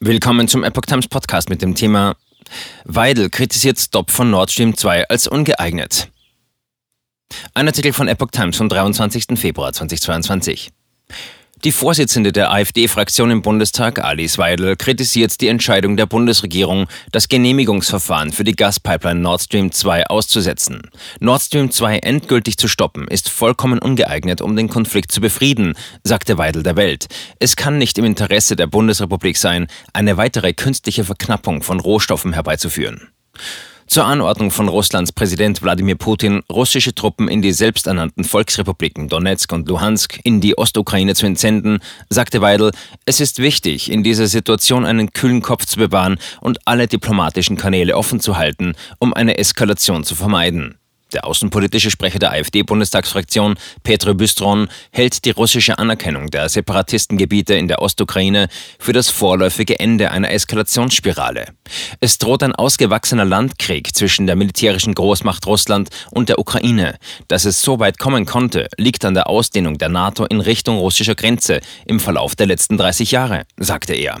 Willkommen zum Epoch Times Podcast mit dem Thema Weidel kritisiert Stop von Nord Stream 2 als ungeeignet. Ein Artikel von Epoch Times vom 23. Februar 2022. Die Vorsitzende der AfD-Fraktion im Bundestag, Alice Weidel, kritisiert die Entscheidung der Bundesregierung, das Genehmigungsverfahren für die Gaspipeline Nord Stream 2 auszusetzen. Nord Stream 2 endgültig zu stoppen, ist vollkommen ungeeignet, um den Konflikt zu befrieden, sagte Weidel der Welt. Es kann nicht im Interesse der Bundesrepublik sein, eine weitere künstliche Verknappung von Rohstoffen herbeizuführen. Zur Anordnung von Russlands Präsident Wladimir Putin, russische Truppen in die selbsternannten Volksrepubliken Donetsk und Luhansk in die Ostukraine zu entsenden, sagte Weidel, es ist wichtig, in dieser Situation einen kühlen Kopf zu bewahren und alle diplomatischen Kanäle offen zu halten, um eine Eskalation zu vermeiden. Der außenpolitische Sprecher der AfD-Bundestagsfraktion, Petro Bystron, hält die russische Anerkennung der Separatistengebiete in der Ostukraine für das vorläufige Ende einer Eskalationsspirale. Es droht ein ausgewachsener Landkrieg zwischen der militärischen Großmacht Russland und der Ukraine. Dass es so weit kommen konnte, liegt an der Ausdehnung der NATO in Richtung russischer Grenze im Verlauf der letzten 30 Jahre, sagte er.